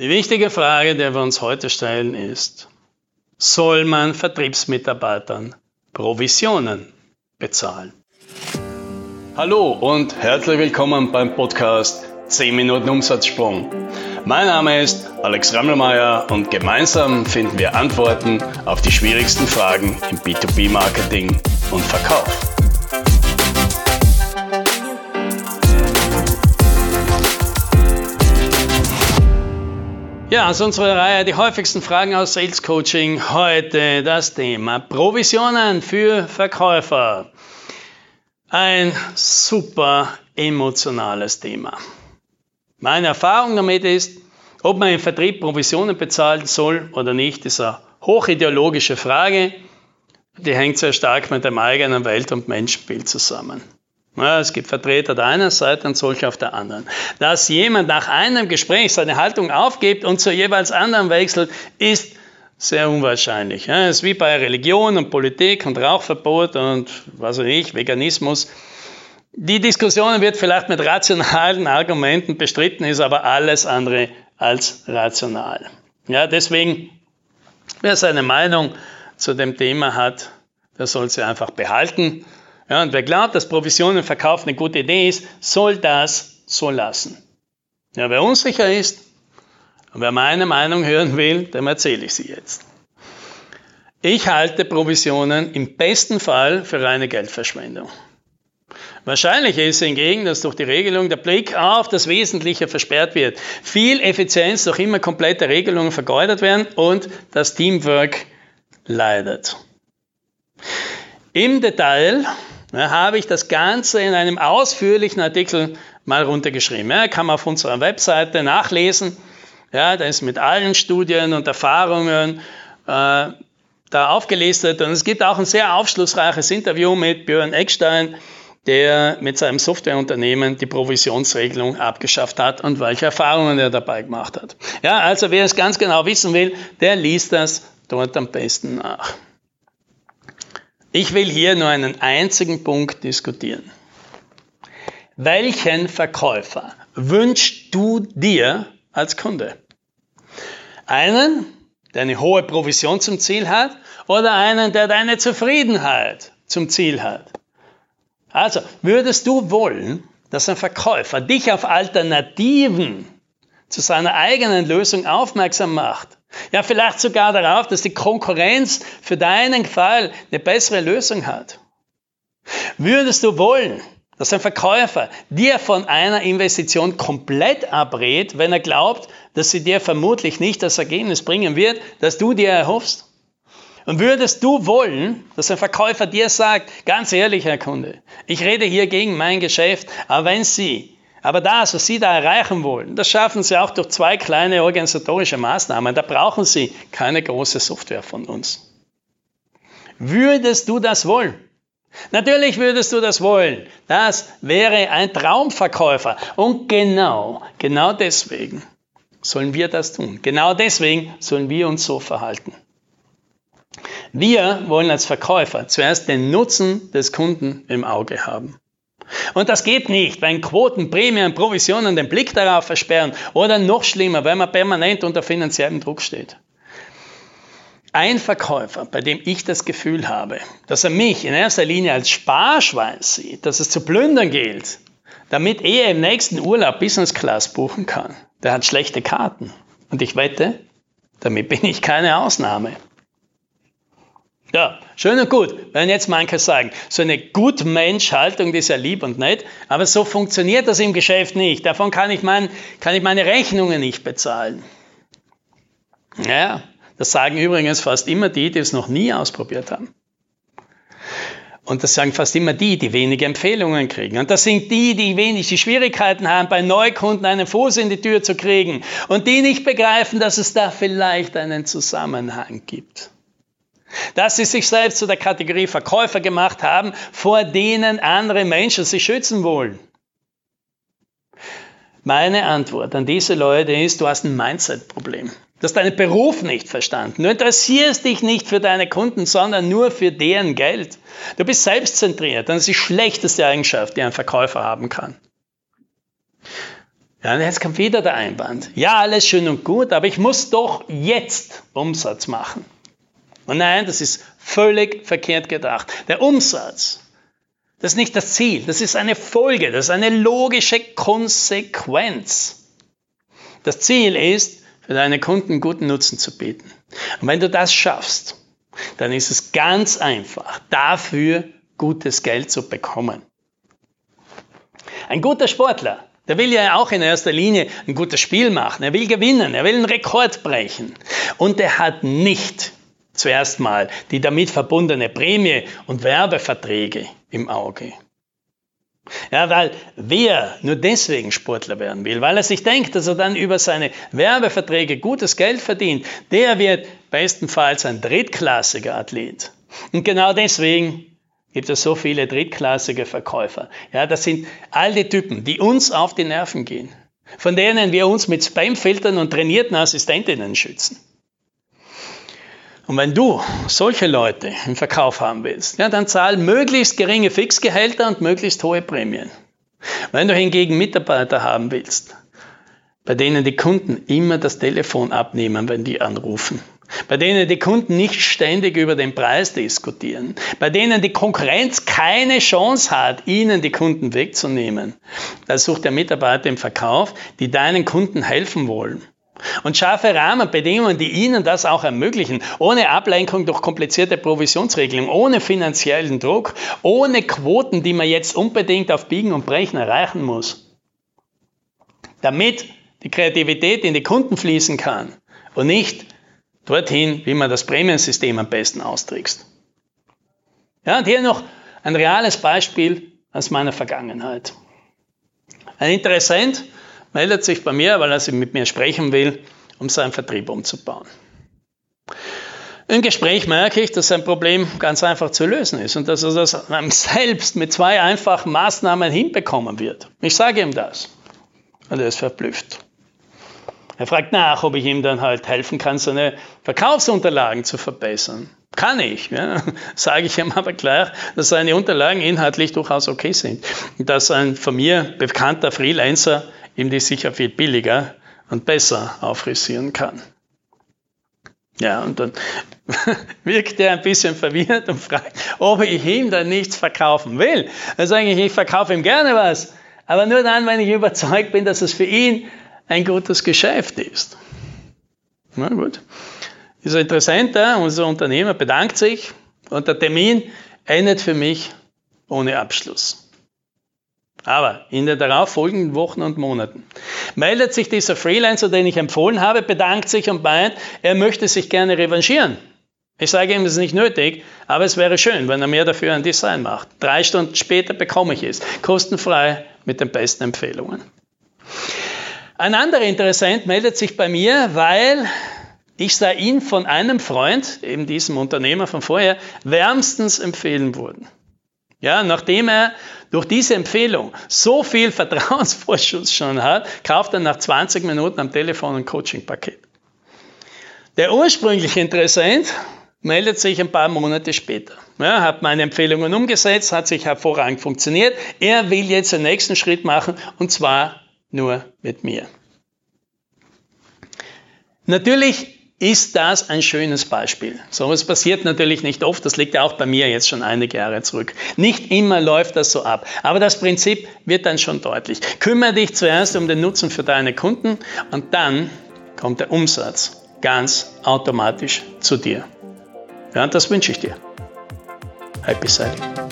Die wichtige Frage, die wir uns heute stellen, ist, soll man Vertriebsmitarbeitern Provisionen bezahlen? Hallo und herzlich willkommen beim Podcast 10 Minuten Umsatzsprung. Mein Name ist Alex Rammelmeier und gemeinsam finden wir Antworten auf die schwierigsten Fragen im B2B-Marketing und Verkauf. Ja, aus unserer Reihe die häufigsten Fragen aus Sales Coaching. Heute das Thema Provisionen für Verkäufer. Ein super emotionales Thema. Meine Erfahrung damit ist, ob man im Vertrieb Provisionen bezahlen soll oder nicht, ist eine hochideologische Frage. Die hängt sehr stark mit dem eigenen Welt- und Menschenbild zusammen. Es gibt Vertreter der einen Seite und solche auf der anderen. Dass jemand nach einem Gespräch seine Haltung aufgibt und zur jeweils anderen wechselt, ist sehr unwahrscheinlich. Es ist wie bei Religion und Politik und Rauchverbot und was weiß ich, Veganismus. Die Diskussion wird vielleicht mit rationalen Argumenten bestritten, ist aber alles andere als rational. Ja, deswegen, wer seine Meinung zu dem Thema hat, der soll sie einfach behalten ja, und wer glaubt, dass Provisionen verkaufen eine gute Idee ist, soll das so lassen. Ja, wer unsicher ist und wer meine Meinung hören will, dem erzähle ich sie jetzt. Ich halte Provisionen im besten Fall für reine Geldverschwendung. Wahrscheinlich ist hingegen, dass durch die Regelung der Blick auf das Wesentliche versperrt wird, viel Effizienz durch immer komplette Regelungen vergeudet werden und das Teamwork leidet. Im Detail ja, habe ich das Ganze in einem ausführlichen Artikel mal runtergeschrieben. Ja, kann man auf unserer Webseite nachlesen. Ja, da ist mit allen Studien und Erfahrungen äh, da aufgelistet. Und es gibt auch ein sehr aufschlussreiches Interview mit Björn Eckstein, der mit seinem Softwareunternehmen die Provisionsregelung abgeschafft hat und welche Erfahrungen er dabei gemacht hat. Ja, also wer es ganz genau wissen will, der liest das dort am besten nach. Ich will hier nur einen einzigen Punkt diskutieren. Welchen Verkäufer wünschst du dir als Kunde? Einen, der eine hohe Provision zum Ziel hat oder einen, der deine Zufriedenheit zum Ziel hat? Also, würdest du wollen, dass ein Verkäufer dich auf Alternativen zu seiner eigenen Lösung aufmerksam macht ja, vielleicht sogar darauf, dass die Konkurrenz für deinen Fall eine bessere Lösung hat. Würdest du wollen, dass ein Verkäufer dir von einer Investition komplett abrät, wenn er glaubt, dass sie dir vermutlich nicht das Ergebnis bringen wird, das du dir erhoffst? Und würdest du wollen, dass ein Verkäufer dir sagt, ganz ehrlich, Herr Kunde, ich rede hier gegen mein Geschäft, aber wenn Sie aber das, was Sie da erreichen wollen, das schaffen Sie auch durch zwei kleine organisatorische Maßnahmen. Da brauchen Sie keine große Software von uns. Würdest du das wollen? Natürlich würdest du das wollen. Das wäre ein Traumverkäufer. Und genau, genau deswegen sollen wir das tun. Genau deswegen sollen wir uns so verhalten. Wir wollen als Verkäufer zuerst den Nutzen des Kunden im Auge haben. Und das geht nicht, wenn Quoten, Prämien, Provisionen den Blick darauf versperren oder noch schlimmer, wenn man permanent unter finanziellem Druck steht. Ein Verkäufer, bei dem ich das Gefühl habe, dass er mich in erster Linie als Sparschwein sieht, dass es zu plündern gilt, damit er im nächsten Urlaub Business Class buchen kann, der hat schlechte Karten. Und ich wette, damit bin ich keine Ausnahme. Ja, schön und gut. Wenn jetzt manche sagen, so eine Gutmensch-Haltung, die ist ja lieb und nett, aber so funktioniert das im Geschäft nicht. Davon kann ich, mein, kann ich meine Rechnungen nicht bezahlen. Ja, das sagen übrigens fast immer die, die es noch nie ausprobiert haben. Und das sagen fast immer die, die wenige Empfehlungen kriegen. Und das sind die, die wenig die Schwierigkeiten haben, bei Neukunden einen Fuß in die Tür zu kriegen und die nicht begreifen, dass es da vielleicht einen Zusammenhang gibt dass sie sich selbst zu der Kategorie Verkäufer gemacht haben, vor denen andere Menschen sich schützen wollen. Meine Antwort an diese Leute ist, du hast ein Mindset-Problem. Du hast deinen Beruf nicht verstanden. Du interessierst dich nicht für deine Kunden, sondern nur für deren Geld. Du bist selbstzentriert. Das ist die schlechteste Eigenschaft, die ein Verkäufer haben kann. Ja, und jetzt kommt wieder der Einwand. Ja, alles schön und gut, aber ich muss doch jetzt Umsatz machen. Und nein, das ist völlig verkehrt gedacht. Der Umsatz, das ist nicht das Ziel, das ist eine Folge, das ist eine logische Konsequenz. Das Ziel ist, für deine Kunden guten Nutzen zu bieten. Und wenn du das schaffst, dann ist es ganz einfach, dafür gutes Geld zu bekommen. Ein guter Sportler, der will ja auch in erster Linie ein gutes Spiel machen. Er will gewinnen, er will einen Rekord brechen. Und er hat nicht zuerst mal die damit verbundene Prämie und Werbeverträge im Auge. Ja, weil wer nur deswegen Sportler werden will, weil er sich denkt, dass er dann über seine Werbeverträge gutes Geld verdient, der wird bestenfalls ein drittklassiger Athlet. Und genau deswegen gibt es so viele drittklassige Verkäufer. Ja, das sind all die Typen, die uns auf die Nerven gehen, von denen wir uns mit Spamfiltern und trainierten Assistentinnen schützen. Und wenn du solche Leute im Verkauf haben willst, ja, dann zahl möglichst geringe Fixgehälter und möglichst hohe Prämien. Wenn du hingegen Mitarbeiter haben willst, bei denen die Kunden immer das Telefon abnehmen, wenn die anrufen, bei denen die Kunden nicht ständig über den Preis diskutieren, bei denen die Konkurrenz keine Chance hat, ihnen die Kunden wegzunehmen. Da sucht der Mitarbeiter im Verkauf, die deinen Kunden helfen wollen. Und schaffe Rahmenbedingungen, die ihnen das auch ermöglichen, ohne Ablenkung durch komplizierte Provisionsregelungen, ohne finanziellen Druck, ohne Quoten, die man jetzt unbedingt auf Biegen und Brechen erreichen muss. Damit die Kreativität in die Kunden fließen kann und nicht dorthin, wie man das Prämiensystem am besten austrickst. Ja, und hier noch ein reales Beispiel aus meiner Vergangenheit. Ein Interessent meldet sich bei mir, weil er mit mir sprechen will, um seinen Vertrieb umzubauen. Im Gespräch merke ich, dass sein Problem ganz einfach zu lösen ist und dass er das selbst mit zwei einfachen Maßnahmen hinbekommen wird. Ich sage ihm das und er ist verblüfft. Er fragt nach, ob ich ihm dann halt helfen kann, seine Verkaufsunterlagen zu verbessern. Kann ich, ja. sage ich ihm aber gleich, dass seine Unterlagen inhaltlich durchaus okay sind. Und dass ein von mir bekannter Freelancer ihm die sicher viel billiger und besser aufrisieren kann. Ja, und dann wirkt er ein bisschen verwirrt und fragt, ob ich ihm dann nichts verkaufen will. Dann sage ich, verkaufe ihm gerne was, aber nur dann, wenn ich überzeugt bin, dass es für ihn ein gutes Geschäft ist. Na gut. Ist interessant, unser Unternehmer bedankt sich und der Termin endet für mich ohne Abschluss. Aber in den darauffolgenden Wochen und Monaten meldet sich dieser Freelancer, den ich empfohlen habe, bedankt sich und meint, er möchte sich gerne revanchieren. Ich sage ihm, das ist nicht nötig, aber es wäre schön, wenn er mir dafür ein Design macht. Drei Stunden später bekomme ich es, kostenfrei mit den besten Empfehlungen. Ein anderer Interessent meldet sich bei mir, weil ich sah ihn von einem Freund, eben diesem Unternehmer von vorher, wärmstens empfehlen worden. Ja, nachdem er durch diese Empfehlung so viel Vertrauensvorschuss schon hat, kauft er nach 20 Minuten am Telefon ein Coaching-Paket. Der ursprüngliche Interessent meldet sich ein paar Monate später. Ja, hat meine Empfehlungen umgesetzt, hat sich hervorragend funktioniert. Er will jetzt den nächsten Schritt machen und zwar nur mit mir. Natürlich ist das ein schönes Beispiel. So etwas passiert natürlich nicht oft, das liegt ja auch bei mir jetzt schon einige Jahre zurück. Nicht immer läuft das so ab, aber das Prinzip wird dann schon deutlich. Kümmere dich zuerst um den Nutzen für deine Kunden und dann kommt der Umsatz ganz automatisch zu dir. Ja, und das wünsche ich dir. Happy Selling.